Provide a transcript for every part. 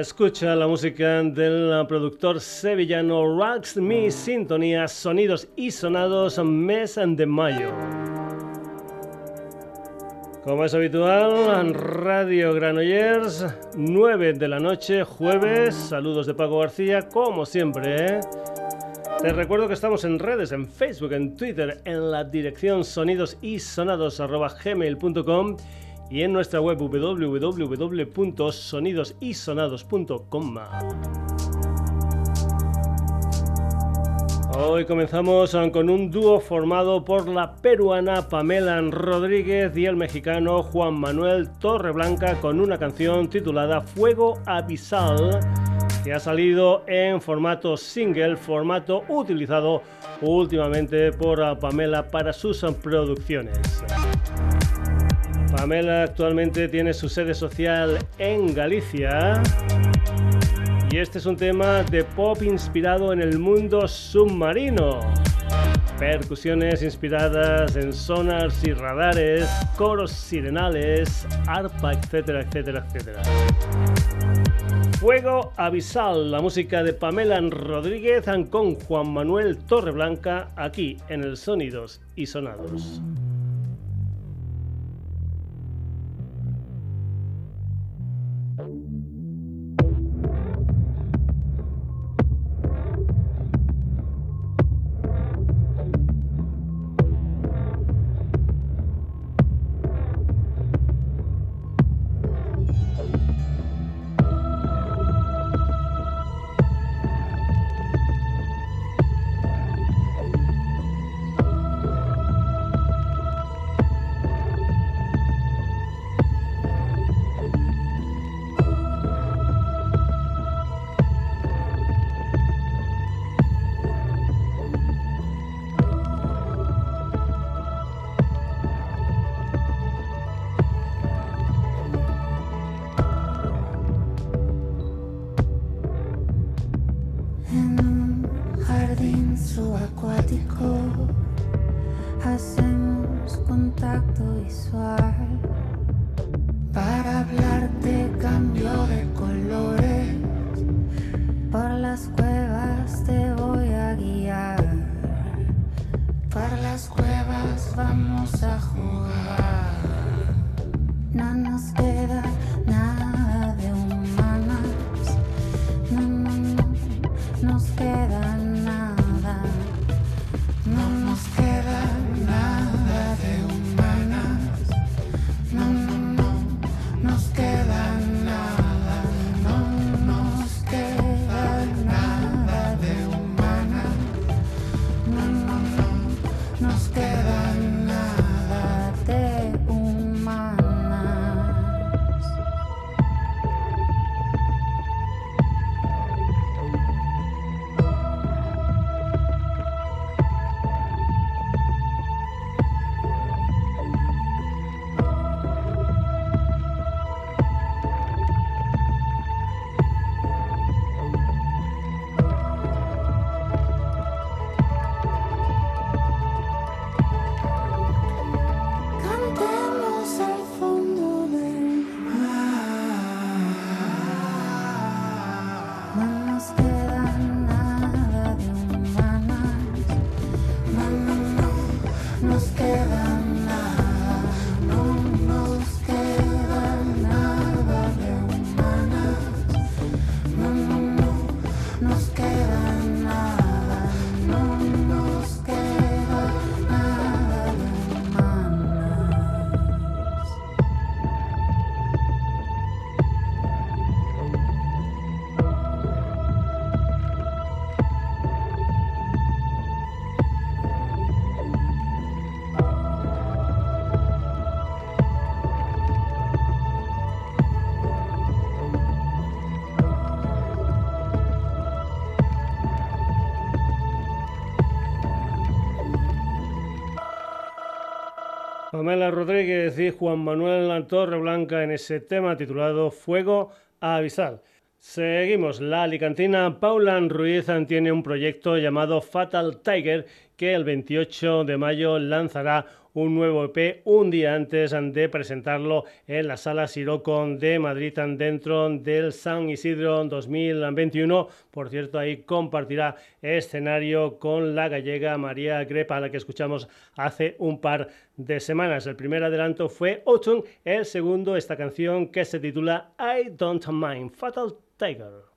escucha la música del productor sevillano Rax Mi Sintonía, sonidos y sonados mes de mayo. Como es habitual, Radio Granollers, 9 de la noche, jueves. Saludos de Paco García, como siempre. ¿eh? Te recuerdo que estamos en redes, en Facebook, en Twitter, en la dirección sonidosisonados.gmail.com y en nuestra web www.sonidosysonados.com. Hoy comenzamos con un dúo formado por la peruana Pamela Rodríguez y el mexicano Juan Manuel Torreblanca con una canción titulada Fuego Abisal que ha salido en formato single, formato utilizado últimamente por Pamela para sus producciones. Pamela actualmente tiene su sede social en Galicia. Y este es un tema de pop inspirado en el mundo submarino. Percusiones inspiradas en sonars y radares, coros sirenales, arpa, etcétera, etcétera, etcétera. Fuego Abisal, la música de Pamela Rodríguez con Juan Manuel Torreblanca aquí en el Sonidos y Sonados. Pamela Rodríguez y Juan Manuel Torreblanca en ese tema titulado Fuego Avisal. Seguimos. La alicantina Paula Ruiz tiene un proyecto llamado Fatal Tiger que el 28 de mayo lanzará un nuevo EP un día antes de presentarlo en la sala Sirocon de Madrid dentro del San Isidro 2021. Por cierto, ahí compartirá escenario con la gallega María Grepa, a la que escuchamos hace un par de semanas. El primer adelanto fue Autumn, el segundo esta canción que se titula I Don't Mind, Fatal Tiger.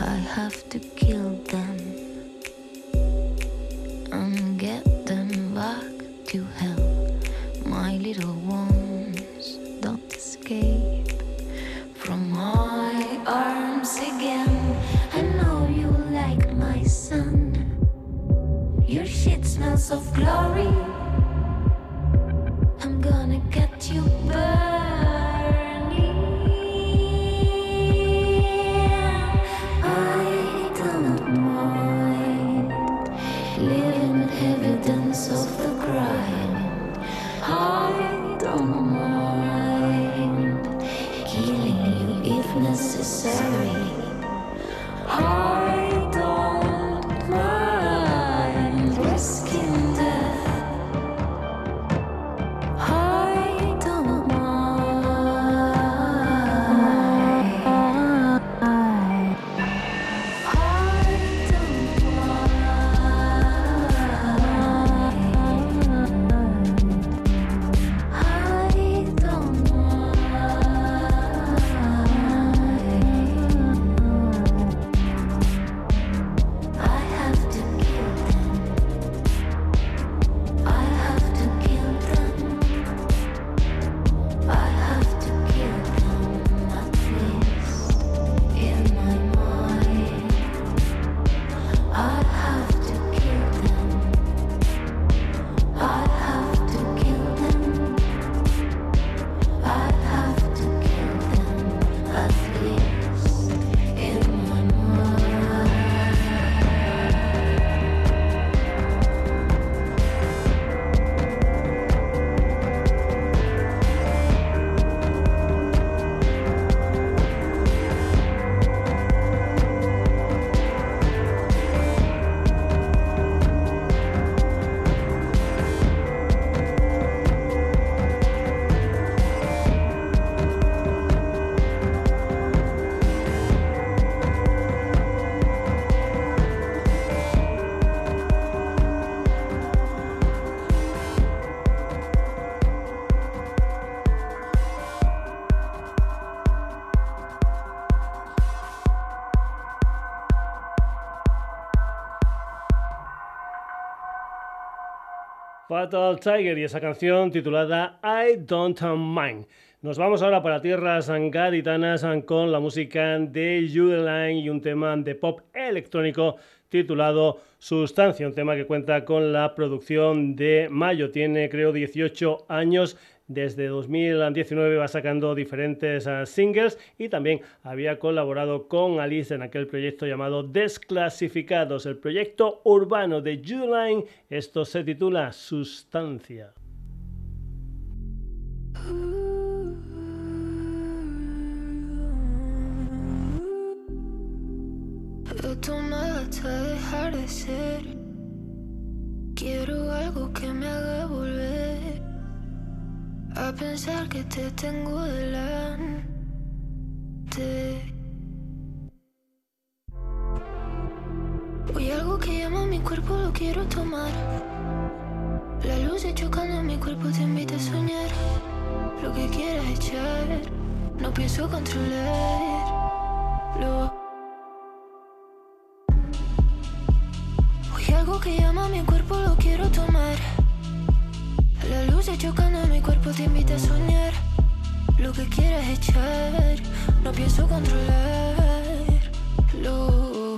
I have to kill them. Fatal Tiger y esa canción titulada I Don't Mind. Nos vamos ahora para tierras gaditanas con la música de Judeline y un tema de pop electrónico titulado Sustancia, un tema que cuenta con la producción de Mayo. Tiene creo 18 años desde 2019 va sacando diferentes ah, singles y también había colaborado con Alice en aquel proyecto llamado Desclasificados, el proyecto urbano de Juline. Esto se titula Sustancia. Quiero algo que me haga volver a pensar que te tengo delante. Hoy algo que llama a mi cuerpo lo quiero tomar. La luz chocando en mi cuerpo te invita a soñar. Lo que quieras echar, no pienso controlarlo. Hoy algo que llama a mi cuerpo lo quiero tomar. La luz se chocando en mi cuerpo te invita a soñar. Lo que quieras echar, no pienso controlarlo.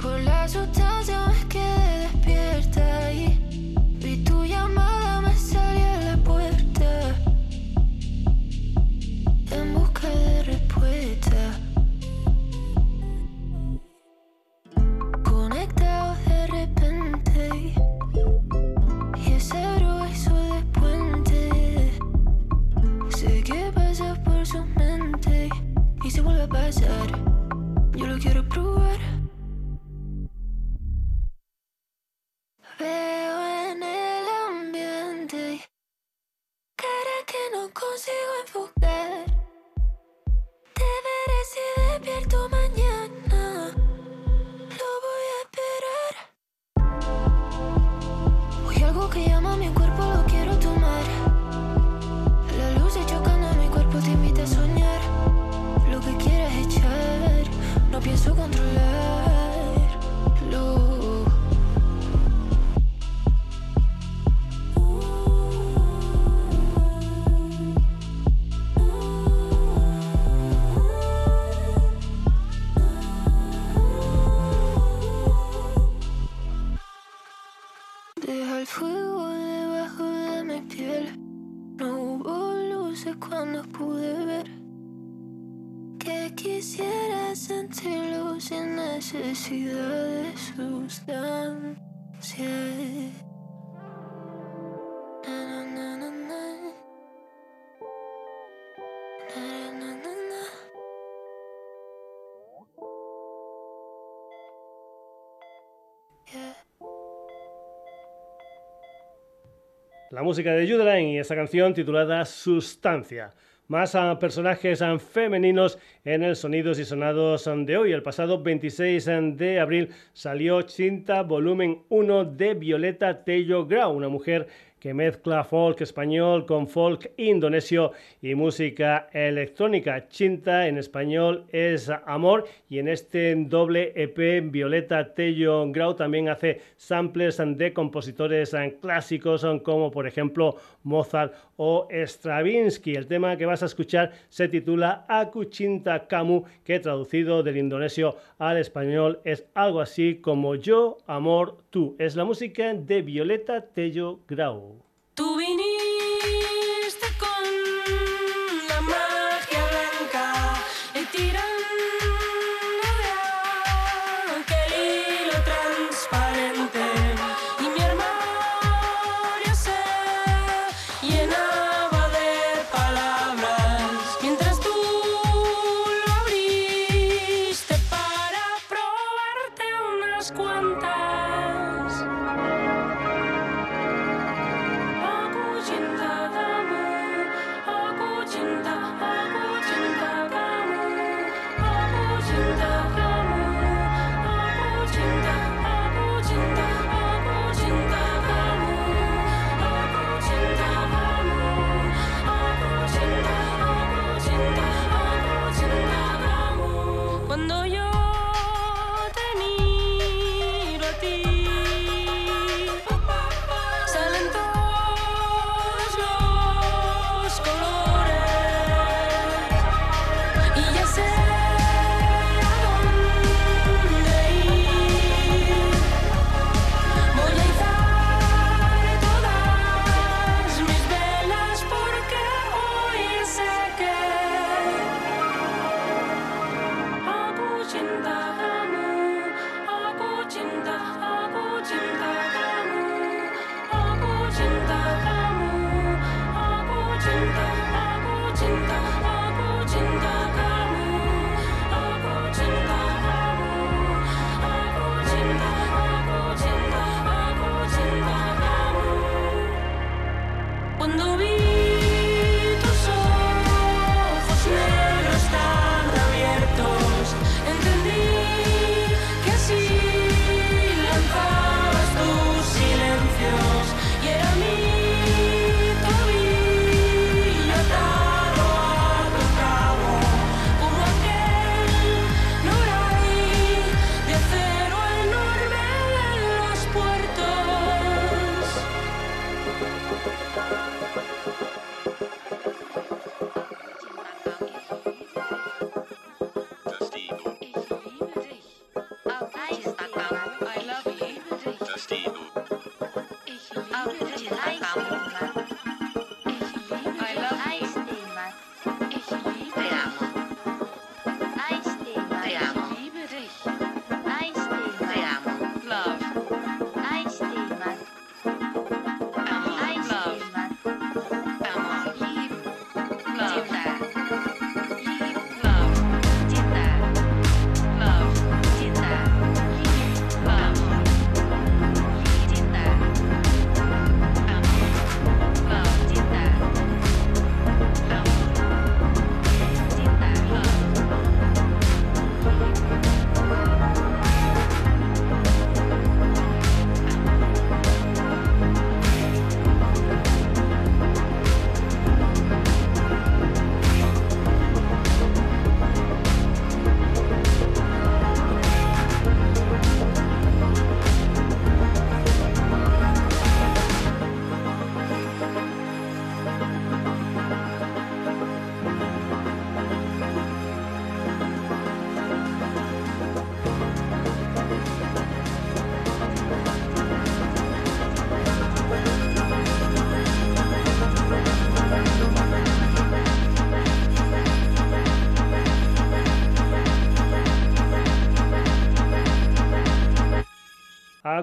Por la sustancia me quedé pasar. Yo lo quiero probar. Música de Judeline y esa canción titulada Sustancia. Más a personajes femeninos en el Sonidos y Sonados de hoy. El pasado 26 ah, de abril salió Chinta Volumen 1 de Violeta Tello Grau, una mujer que mezcla folk español con folk indonesio y música electrónica. Chinta en español es amor y en este doble EP Violeta Tello Grau también hace samples de compositores clásicos como por ejemplo Mozart o Stravinsky. El tema que vas a escuchar se titula Aku Cinta Kamu, que traducido del indonesio al español es algo así como Yo, Amor, Tú. Es la música de Violeta Tello Grau.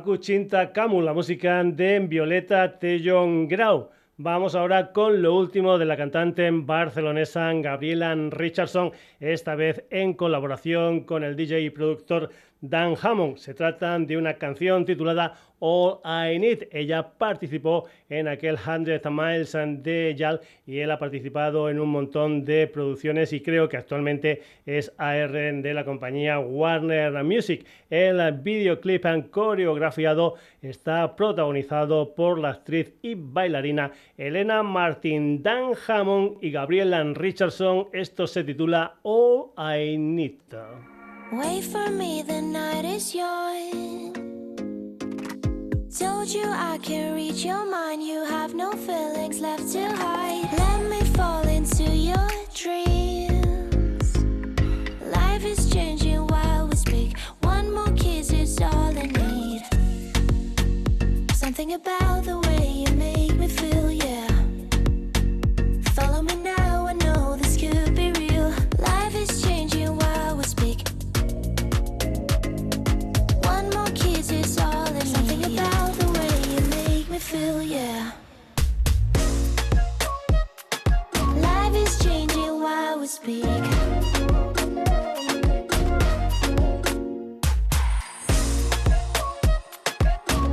Akuchinta Camu, la música de Violeta Tellón Grau. Vamos ahora con lo último de la cantante barcelonesa Gabriela Richardson, esta vez en colaboración con el DJ y productor Dan Hammond. Se trata de una canción titulada All I Need. Ella participó en aquel 100 Miles de Yal y él ha participado en un montón de producciones y creo que actualmente es AR de la compañía Warner Music. El videoclip coreografiado está protagonizado por la actriz y bailarina Elena Martin, Dan Hammond y Gabriela Richardson. Esto se titula All I Need. Wait for me, the night is young. Told you I can read your mind, you have no feelings left to hide. Let me fall into your dreams. Life is changing while we speak. One more kiss is all I need. Something about the way you make me feel, yeah. Follow me speak.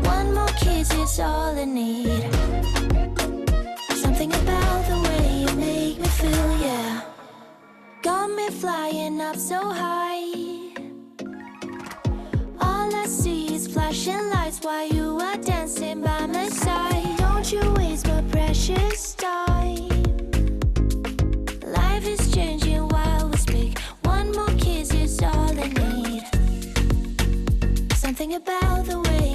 One more kiss is all I need. Something about the way you make me feel, yeah. Got me flying up so high. All I see is flashing lights while you are dancing by my side. Don't you waste my precious time. Something about the way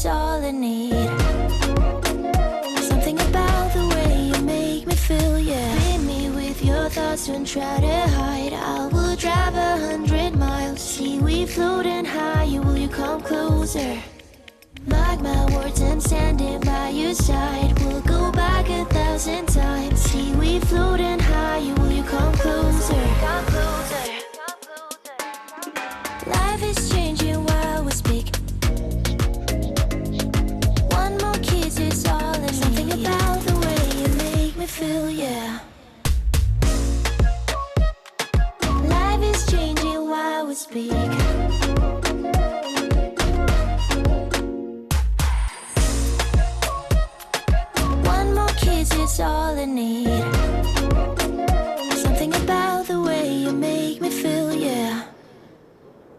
is all I need. Something about the way you make me feel, yeah. Leave me with your thoughts and try to hide. I will drive a hundred miles. See we floating high. Will you come closer? Mark my words, I'm standing by your side. We'll go back a thousand times. See we floating high. Will you come closer? Come closer. Life is changing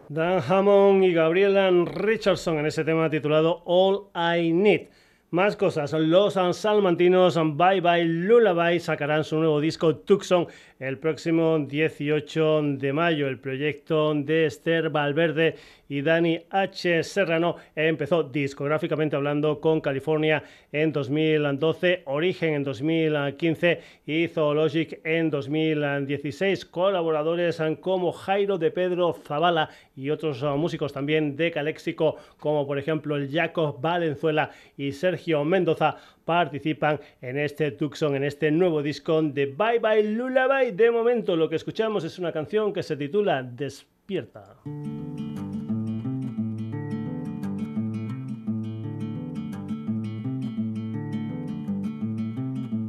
Dan Hammond y Gabriela Richardson en ese tema titulado All I Need. Más cosas, los salmantinos Bye Bye Lullaby sacarán su nuevo disco Tucson el próximo 18 de mayo. El proyecto de Esther Valverde y Dani H. Serrano empezó discográficamente hablando con California en 2012, Origen en 2015 y Zoologic en 2016. Colaboradores como Jairo de Pedro Zavala y otros músicos también de Caléxico, como por ejemplo el Jacob Valenzuela y Sergio Mendoza, participan en este Tucson, en este nuevo disco de Bye Bye Lullaby. De momento lo que escuchamos es una canción que se titula Despierta.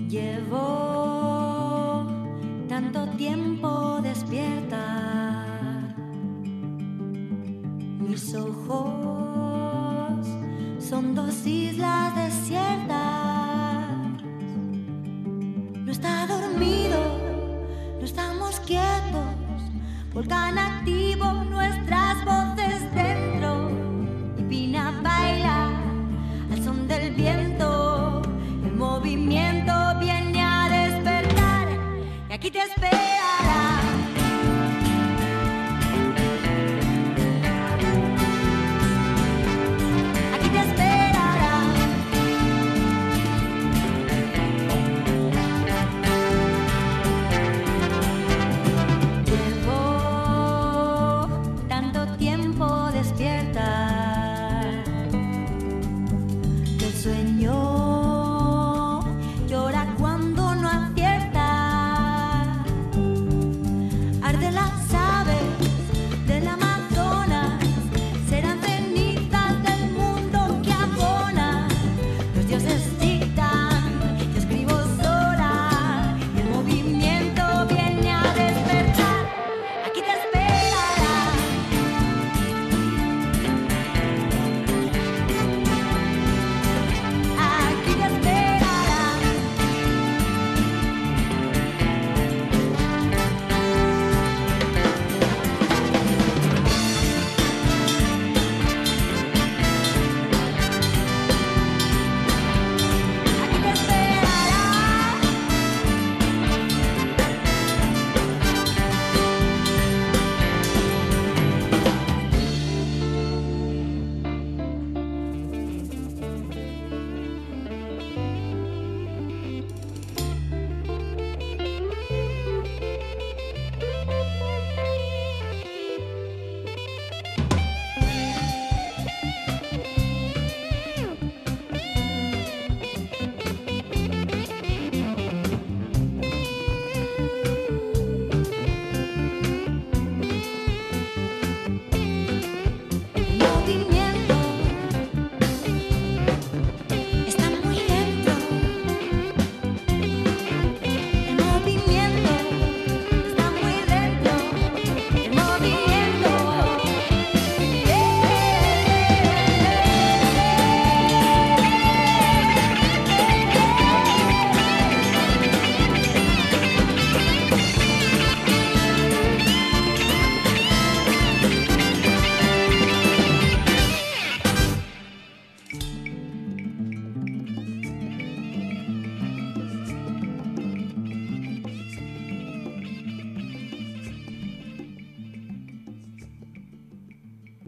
Llevo tanto tiempo despierta. Mis ojos son dos islas desiertas. No está dormido, no estamos quietos. Volcán activo, nuestras voces dentro. Y Pina baila al son del viento. El movimiento viene a despertar y aquí te esperará.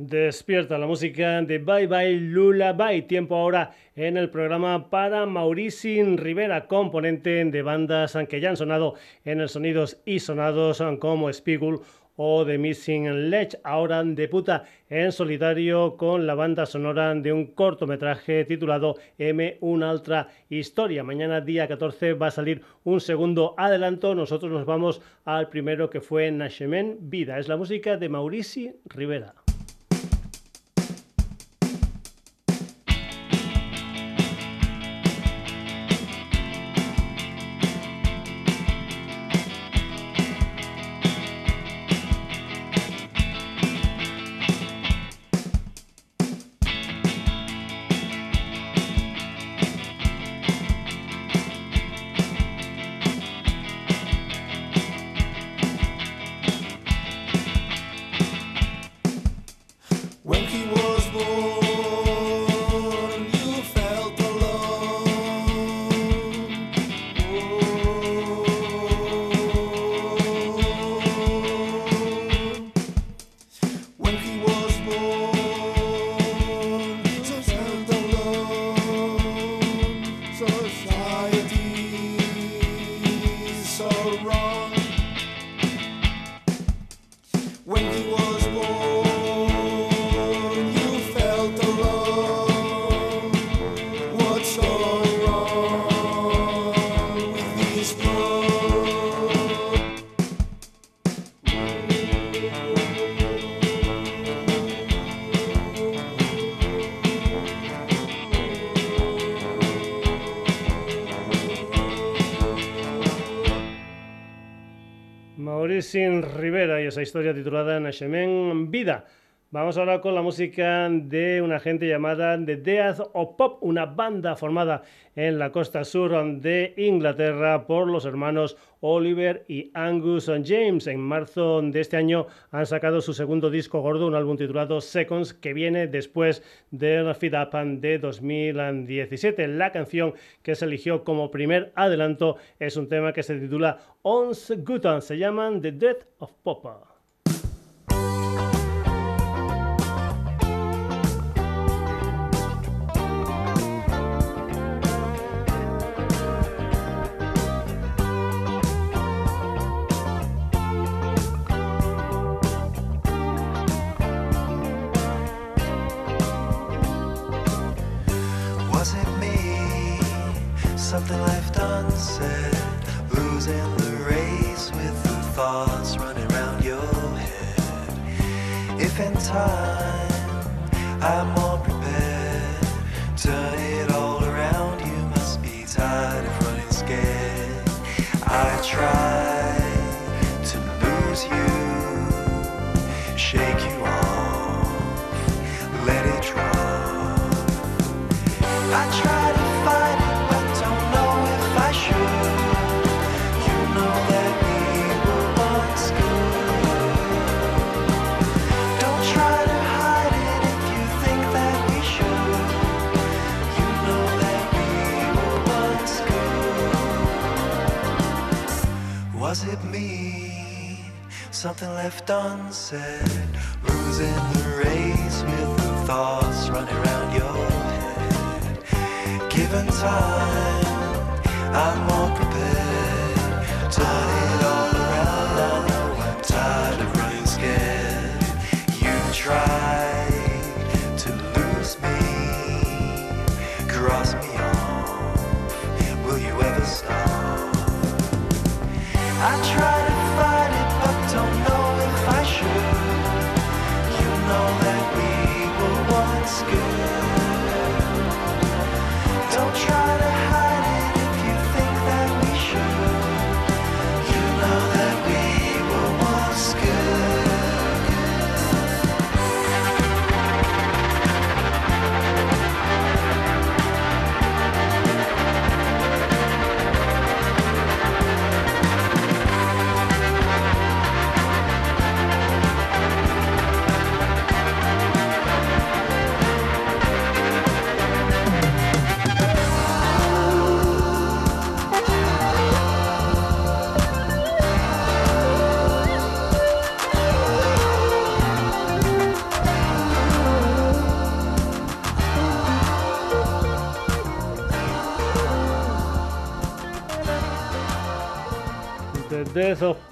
Despierta la música de Bye Bye Lula Bye. Tiempo ahora en el programa para Maurici Rivera, componente de bandas que ya han sonado en el Sonidos y Sonados como Spiegel o The Missing Ledge. Ahora debuta en solitario con la banda sonora de un cortometraje titulado M, una altra historia. Mañana día 14 va a salir un segundo adelanto. Nosotros nos vamos al primero que fue Nashemen Vida. Es la música de Maurici Rivera. Historia titulada Nashemen Vida. Vamos ahora con la música de una gente llamada The Death of Pop, una banda formada en la costa sur de Inglaterra por los hermanos Oliver y Angus James. En marzo de este año han sacado su segundo disco gordo, un álbum titulado Seconds, que viene después del Feed Up de 2017. La canción que se eligió como primer adelanto es un tema que se titula Ons Gutan, se llaman The Death of Pop. try. something left unsaid. Losing the race with the thoughts running around your head. Given time, I'm more.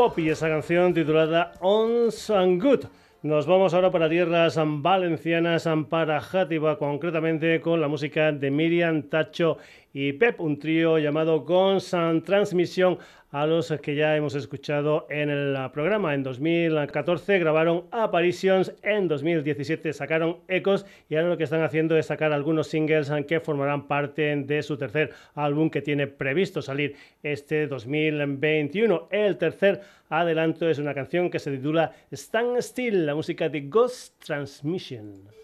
Poppy, esa canción titulada On and Good. Nos vamos ahora para tierras valencianas, para Játiva, concretamente con la música de Miriam Tacho y Pep, un trío llamado Guns and Transmission a los que ya hemos escuchado en el programa. En 2014 grabaron Apparitions, en 2017 sacaron Ecos y ahora lo que están haciendo es sacar algunos singles que formarán parte de su tercer álbum que tiene previsto salir este 2021. El tercer adelanto es una canción que se titula Stand Still, la música de Ghost Transmission.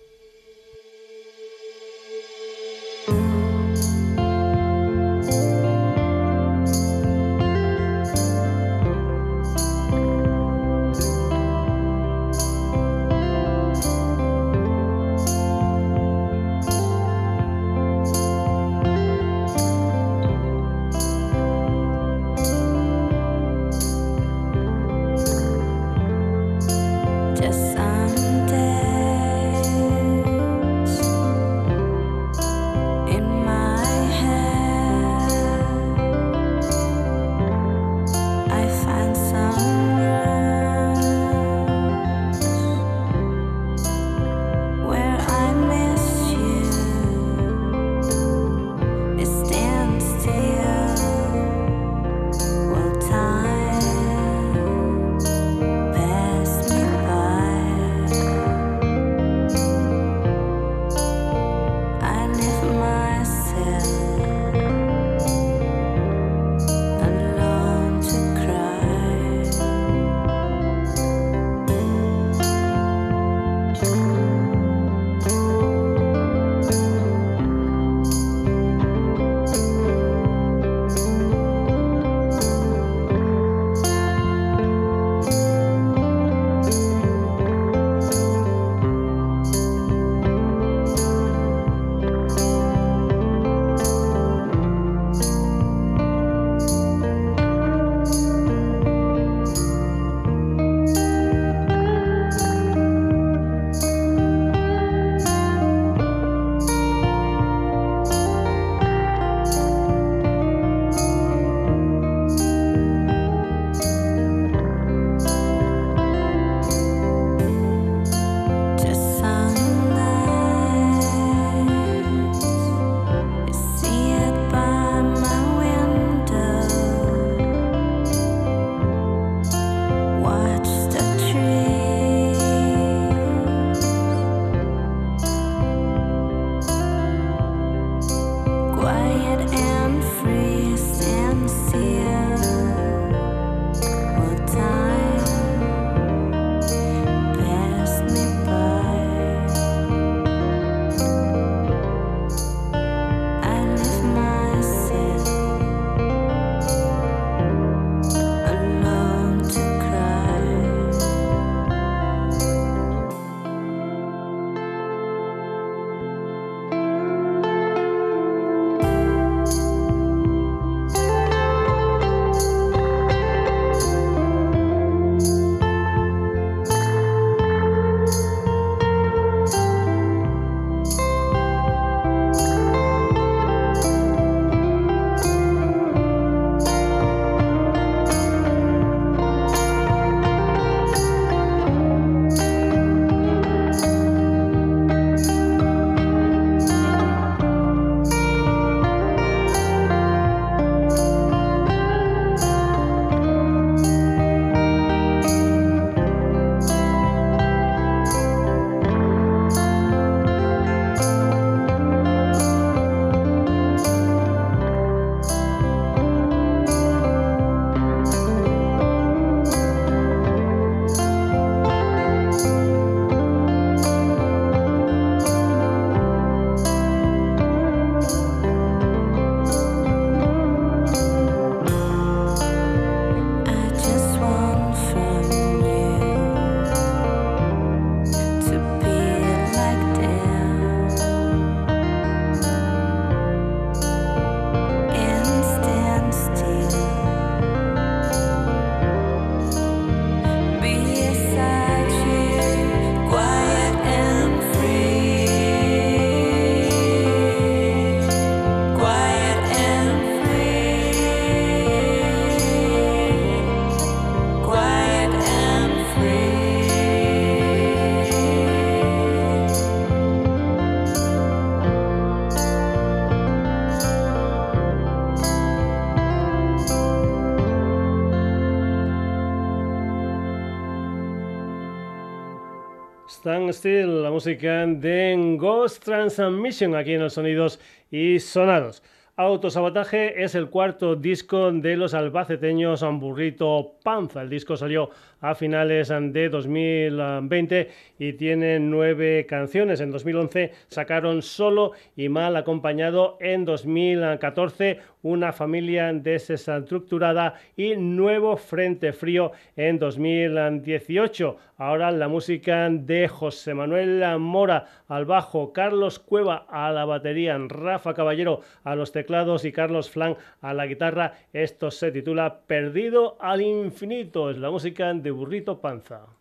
Stand Still, la música de Ghost Transmission aquí en los sonidos y sonados. Autosabotaje es el cuarto disco de los albaceteños Burrito Panza. El disco salió a finales de 2020 y tiene nueve canciones. En 2011 sacaron Solo y Mal acompañado. En 2014 Una familia desestructurada y Nuevo Frente Frío en 2018. Ahora la música de José Manuel Mora al bajo, Carlos Cueva a la batería, Rafa Caballero a los teclados y Carlos Flan a la guitarra. Esto se titula Perdido al infinito. Es la música de Burrito Panza.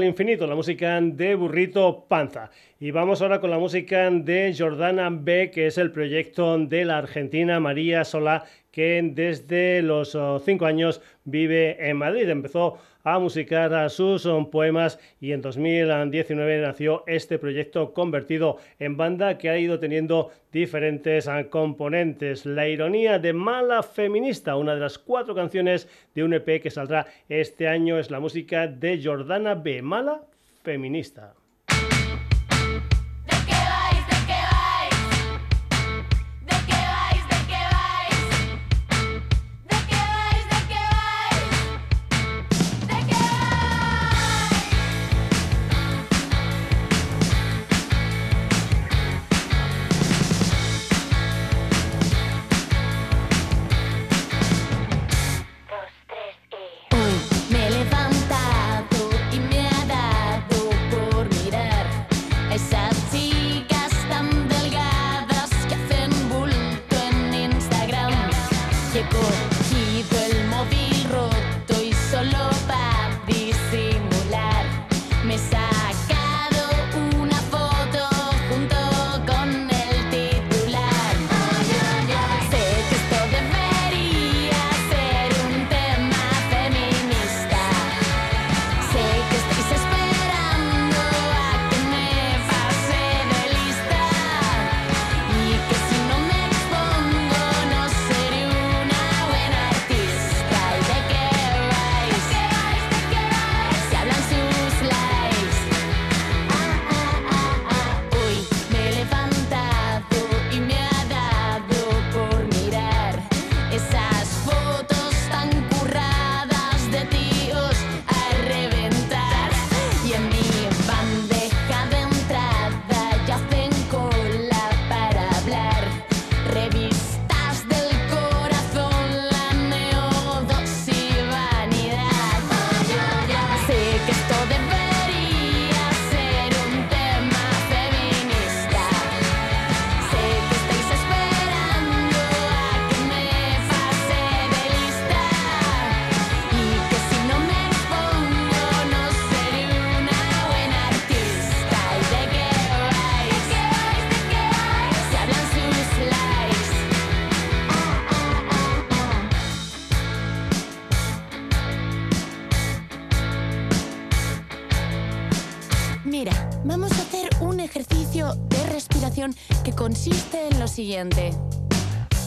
Al infinito, la música de Burrito Panza. Y vamos ahora con la música de Jordana B, que es el proyecto de la argentina María Solá, que desde los oh, cinco años vive en Madrid. Empezó a musicar sus um, poemas y en 2019 nació este proyecto convertido en banda que ha ido teniendo diferentes uh, componentes. La ironía de Mala Feminista, una de las cuatro canciones de un EP que saldrá este año, es la música de Jordana B. Mala Feminista.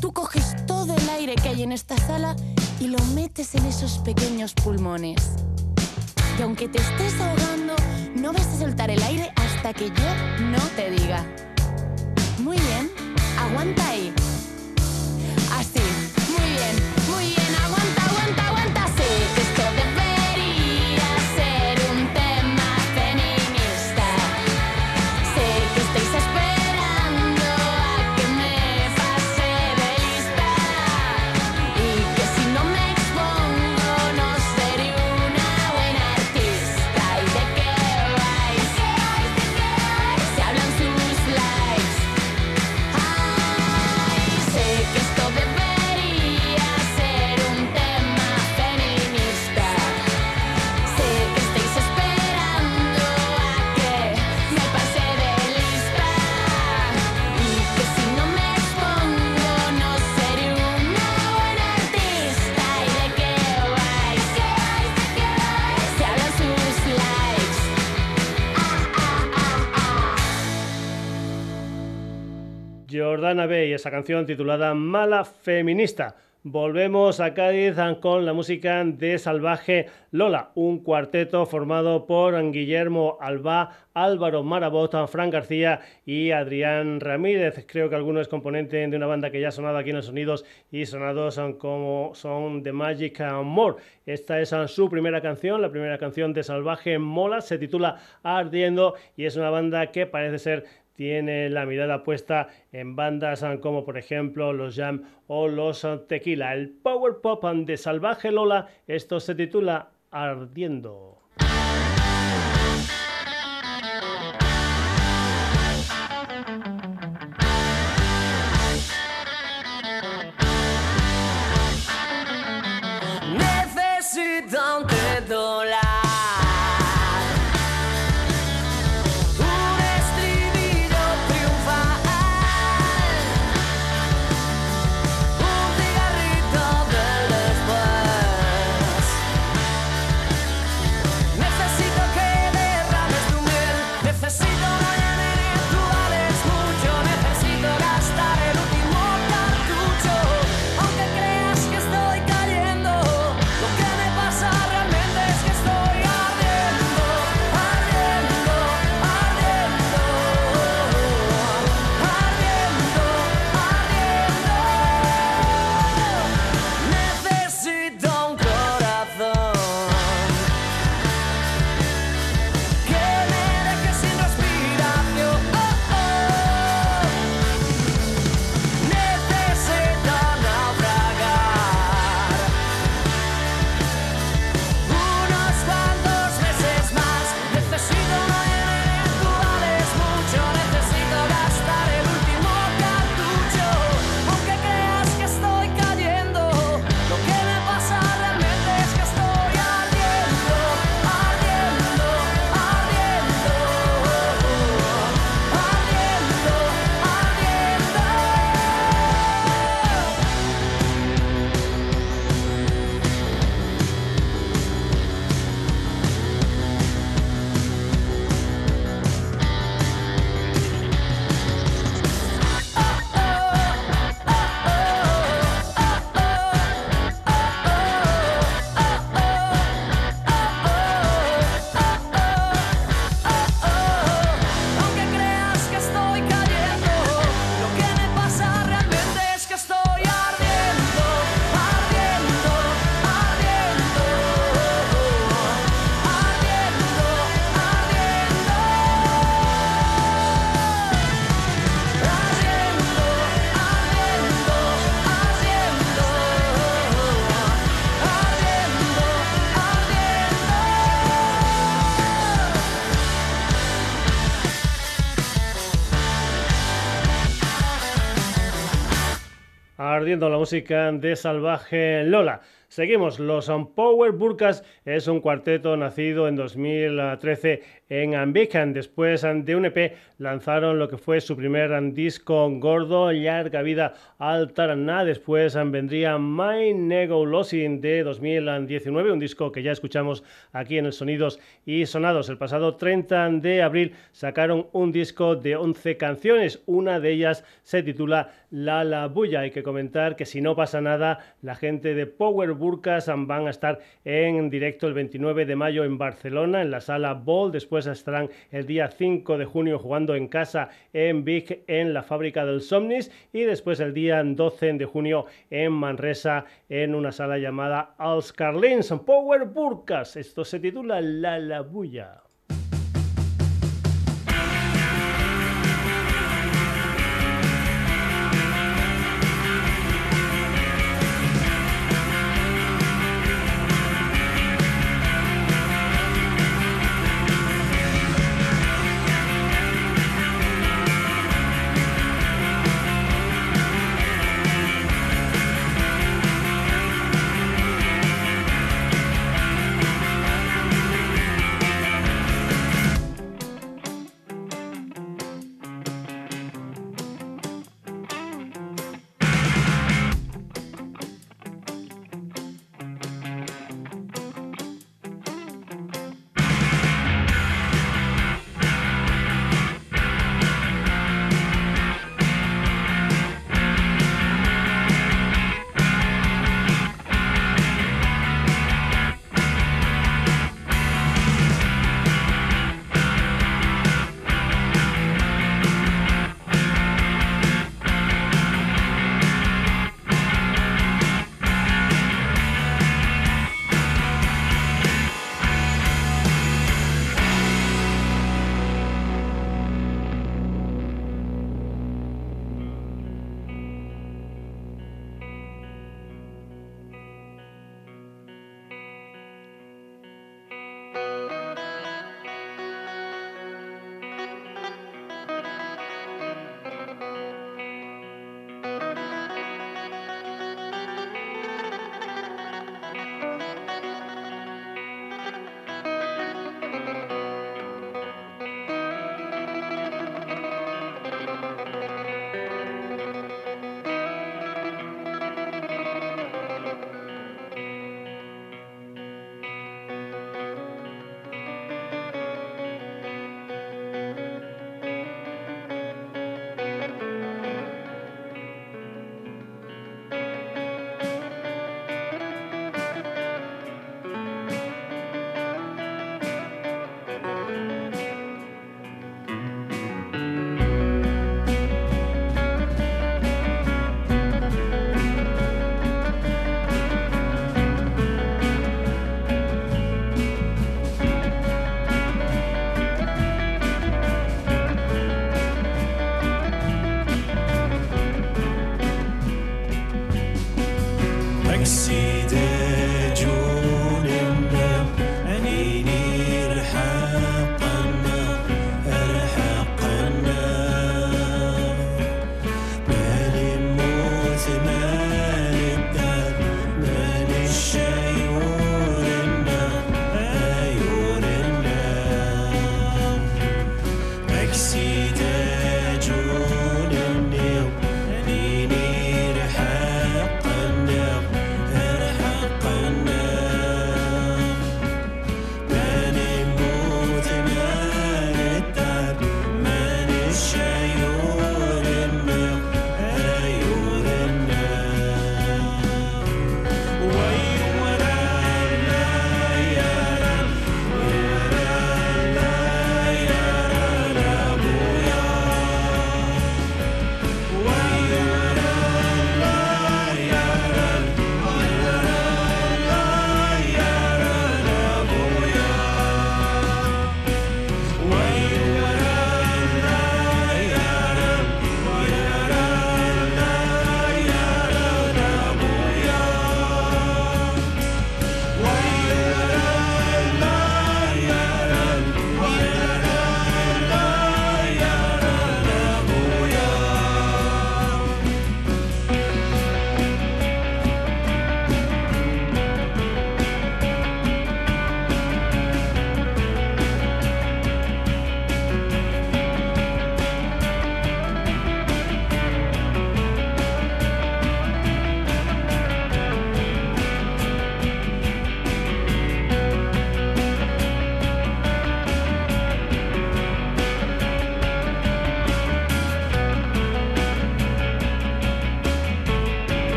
Tú coges todo el aire que hay en esta sala y lo metes en esos pequeños pulmones. Y aunque te estés ahogando, Y esa canción titulada Mala Feminista. Volvemos a Cádiz con la música de Salvaje Lola, un cuarteto formado por Guillermo Alba, Álvaro Marabota, Fran García y Adrián Ramírez. Creo que alguno es componente de una banda que ya ha sonado aquí en los sonidos y sonados como son The Magic More. Esta es su primera canción, la primera canción de Salvaje Mola, se titula Ardiendo y es una banda que parece ser tiene la mirada puesta en bandas como por ejemplo los Jam o los Tequila. El Power Pop de Salvaje Lola, esto se titula Ardiendo. Ardiendo la música de Salvaje Lola. Seguimos, los Power Burkas es un cuarteto nacido en 2013 en Ambican. Después de un EP lanzaron lo que fue su primer disco gordo, Larga Vida Altaraná. Después vendría My Nego Losing de 2019, un disco que ya escuchamos aquí en el Sonidos y Sonados. El pasado 30 de abril sacaron un disco de 11 canciones. Una de ellas se titula La La Bulla. Hay que comentar que si no pasa nada, la gente de Power Burkas van a estar en directo el 29 de mayo en Barcelona, en la sala Ball. Después estarán el día 5 de junio jugando en casa en Big en la fábrica del Somnis y después el día 12 de junio en Manresa en una sala llamada Als Carlins Power Burkas. Esto se titula La Labulla.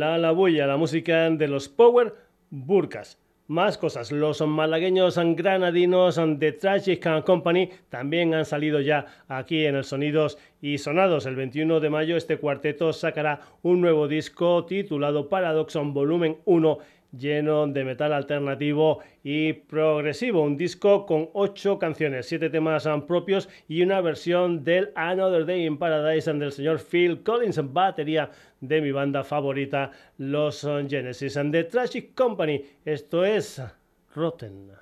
La La Bulla, la música de los Power Burkas. Más cosas, los malagueños granadinos de Tragic Company también han salido ya aquí en el Sonidos y Sonados. El 21 de mayo este cuarteto sacará un nuevo disco titulado Paradoxon Volumen 1 lleno de metal alternativo y progresivo. Un disco con ocho canciones, siete temas propios y una versión del Another Day in Paradise del señor Phil Collins, batería de mi banda favorita, los Genesis. And The Tragic Company, esto es Rotten.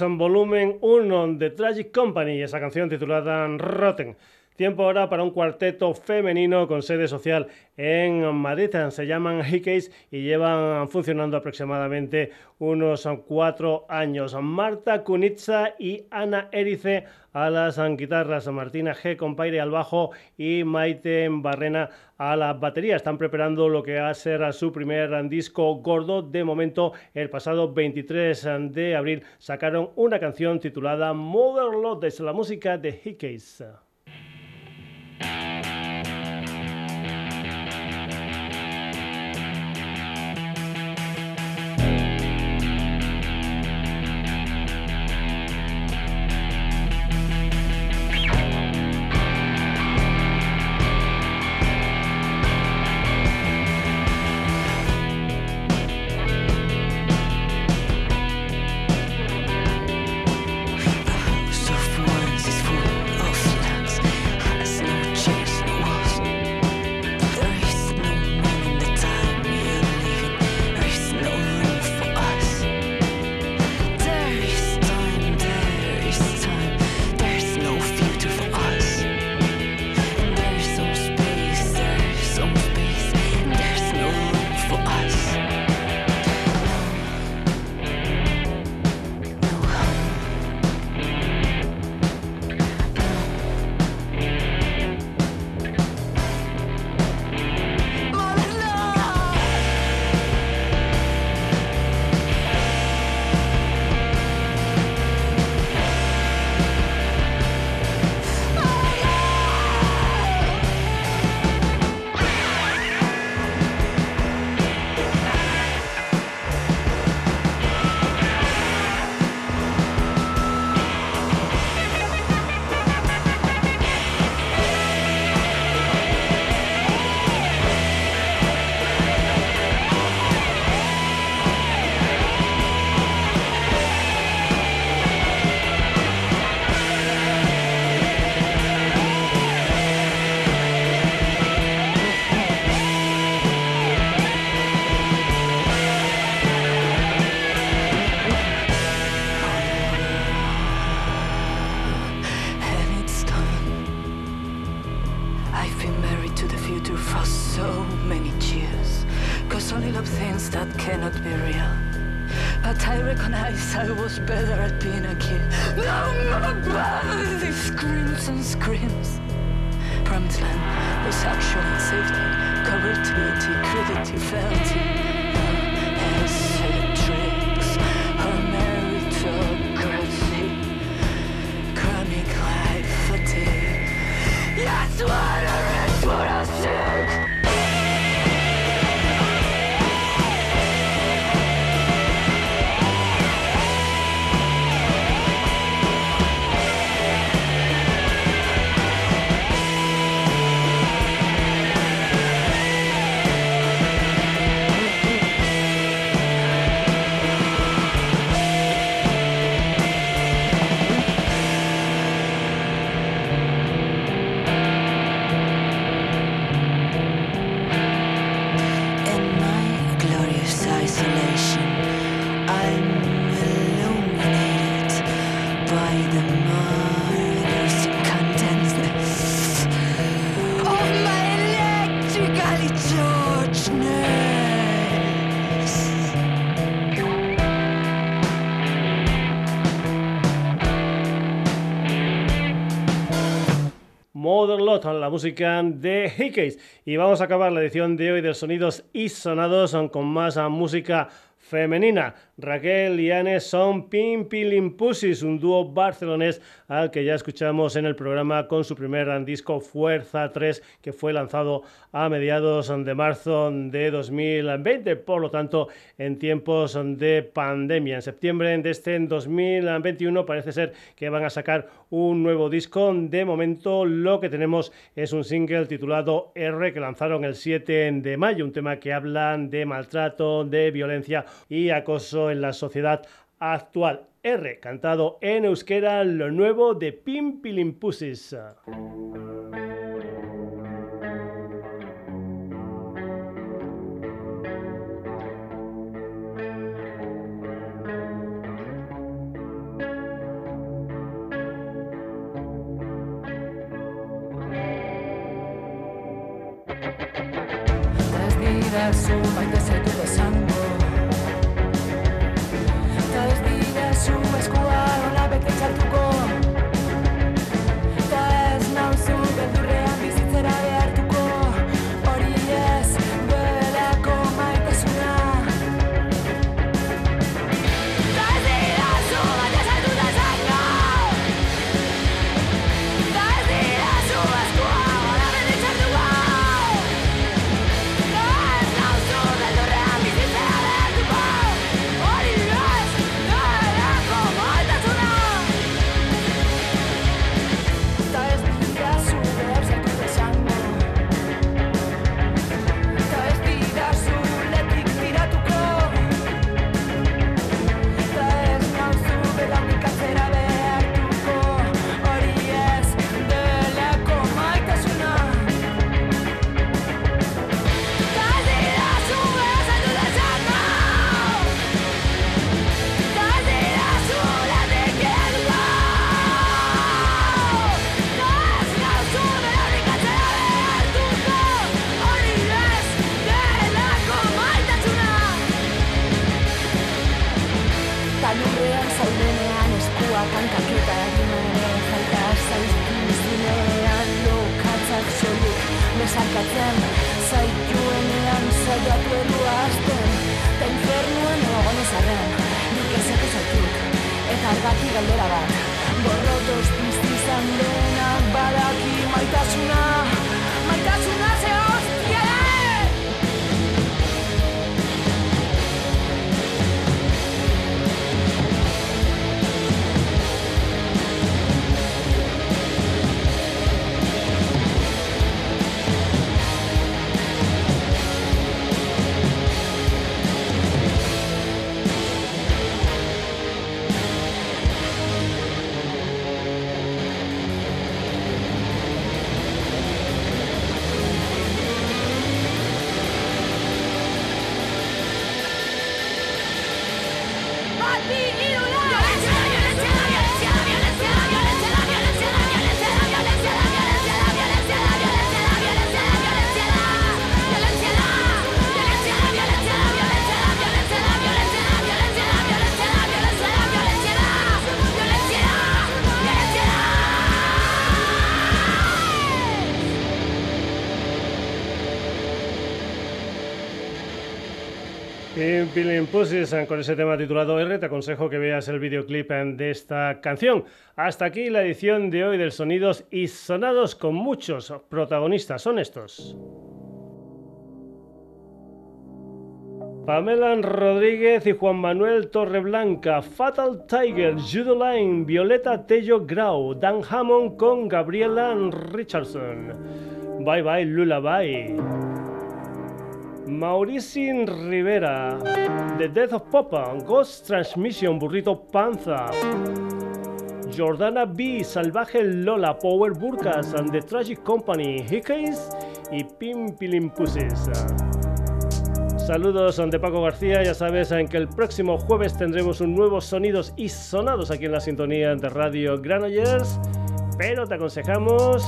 En Volumen 1 de Tragic Company, esa canción titulada Rotten. Tiempo ahora para un cuarteto femenino con sede social en Madrid. Se llaman Hickeys y llevan funcionando aproximadamente unos cuatro años. Marta Kunitza y Ana Erice a las guitarras, Martina G. Compaire al bajo y Maite Barrena a la batería. Están preparando lo que va a ser su primer disco gordo. De momento, el pasado 23 de abril sacaron una canción titulada Mother Lotus, la música de Hickeys. La música de Hickeys. Y vamos a acabar la edición de hoy de Sonidos y Sonados con más ah, música femenina. Raquel y Anne son Pimpilimpusis, un dúo barcelonés al que ya escuchamos en el programa con su primer disco Fuerza 3, que fue lanzado a mediados de marzo de 2020, por lo tanto en tiempos de pandemia. En septiembre de este 2021 parece ser que van a sacar un nuevo disco. De momento lo que tenemos es un single titulado R que lanzaron el 7 de mayo, un tema que habla de maltrato, de violencia y acoso en la sociedad actual. R, cantado en euskera, lo nuevo de Pimpilimpusis. Pussies con ese tema titulado R, te aconsejo que veas el videoclip de esta canción. Hasta aquí la edición de hoy del Sonidos y Sonados con muchos protagonistas. Son estos. Pamela Rodríguez y Juan Manuel Torreblanca, Fatal Tiger, Judo Line, Violeta Tello Grau, Dan Hammond con Gabriela Richardson. Bye bye, Lula bye. Mauricio Rivera, The Death of Papa, Ghost Transmission, Burrito Panza, Jordana B, Salvaje Lola, Power Burkas, and The Tragic Company, Hickeys y Pimpilin Pussies. Saludos de Paco García, ya sabes en que el próximo jueves tendremos un nuevo Sonidos y Sonados aquí en la sintonía de Radio Granollers, pero te aconsejamos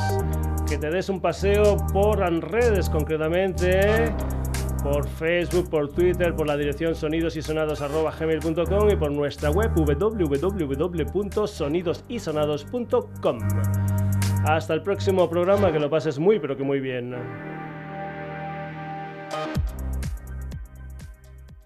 que te des un paseo por redes concretamente por Facebook, por Twitter, por la dirección sonidosysonados.gmail.com y por nuestra web www.sonidosysonados.com. Hasta el próximo programa, que lo pases muy pero que muy bien.